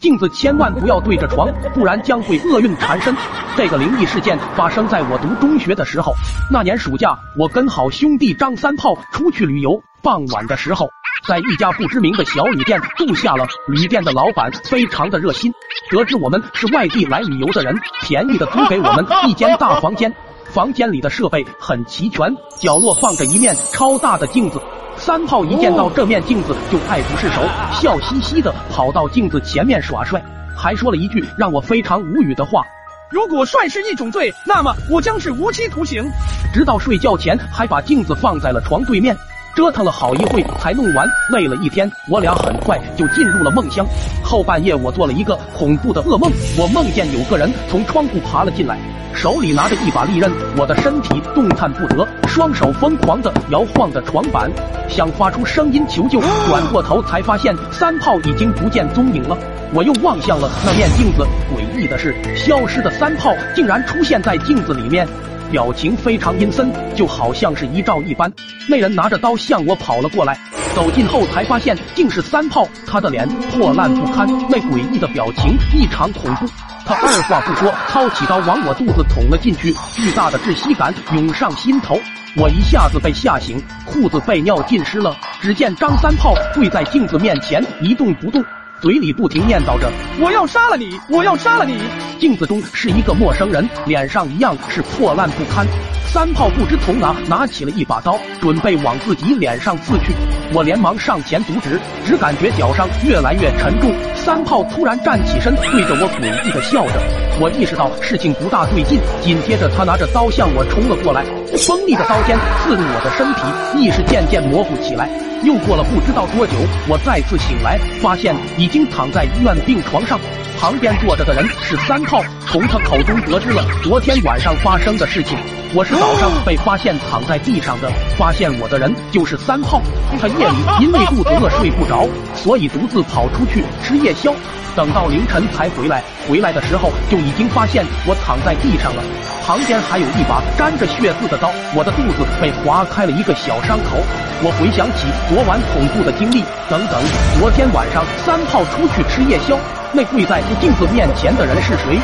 镜子千万不要对着床，不然将会厄运缠身。这个灵异事件发生在我读中学的时候。那年暑假，我跟好兄弟张三炮出去旅游。傍晚的时候，在一家不知名的小旅店住下了。旅店的老板非常的热心，得知我们是外地来旅游的人，便宜的租给我们一间大房间。房间里的设备很齐全，角落放着一面超大的镜子。三炮一见到这面镜子就爱不释手，笑嘻嘻的跑到镜子前面耍帅，还说了一句让我非常无语的话：“如果帅是一种罪，那么我将是无期徒刑。”直到睡觉前还把镜子放在了床对面，折腾了好一会才弄完。累了一天，我俩很快就进入了梦乡。后半夜，我做了一个恐怖的噩梦，我梦见有个人从窗户爬了进来。手里拿着一把利刃，我的身体动弹不得，双手疯狂的摇晃着床板，想发出声音求救。转过头才发现三炮已经不见踪影了。我又望向了那面镜子，诡异的是，消失的三炮竟然出现在镜子里面，表情非常阴森，就好像是遗照一般。那人拿着刀向我跑了过来，走近后才发现竟是三炮，他的脸破烂不堪，那诡异的表情异常恐怖。他二话不说，掏起刀往我肚子捅了进去，巨大的窒息感涌上心头，我一下子被吓醒，裤子被尿浸湿了。只见张三炮跪在镜子面前一动不动，嘴里不停念叨着：“我要杀了你，我要杀了你。”镜子中是一个陌生人，脸上一样是破烂不堪。三炮不知从哪拿起了一把刀，准备往自己脸上刺去。我连忙上前阻止，只感觉脚上越来越沉重。三炮突然站起身，对着我诡异的笑着。我意识到事情不大对劲，紧接着他拿着刀向我冲了过来，锋利的刀尖刺入我的身体，意识渐渐模糊起来。又过了不知道多久，我再次醒来，发现已经躺在医院病床上，旁边坐着的人是三炮。从他口中得知了昨天晚上发生的事情。我是早上被发现躺在地上的，发现我的人就是三炮。他夜里因为肚子饿睡不着，所以独自跑出去吃夜宵，等到凌晨才回来。回来的时候就已经发现我躺在地上了，旁边还有一把沾着血渍的刀，我的肚子被划开了一个小伤口。我回想起昨晚恐怖的经历，等等，昨天晚上三炮出去吃夜宵，那跪在镜子面前的人是谁？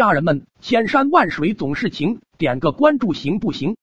家人们，千山万水总是情，点个关注行不行？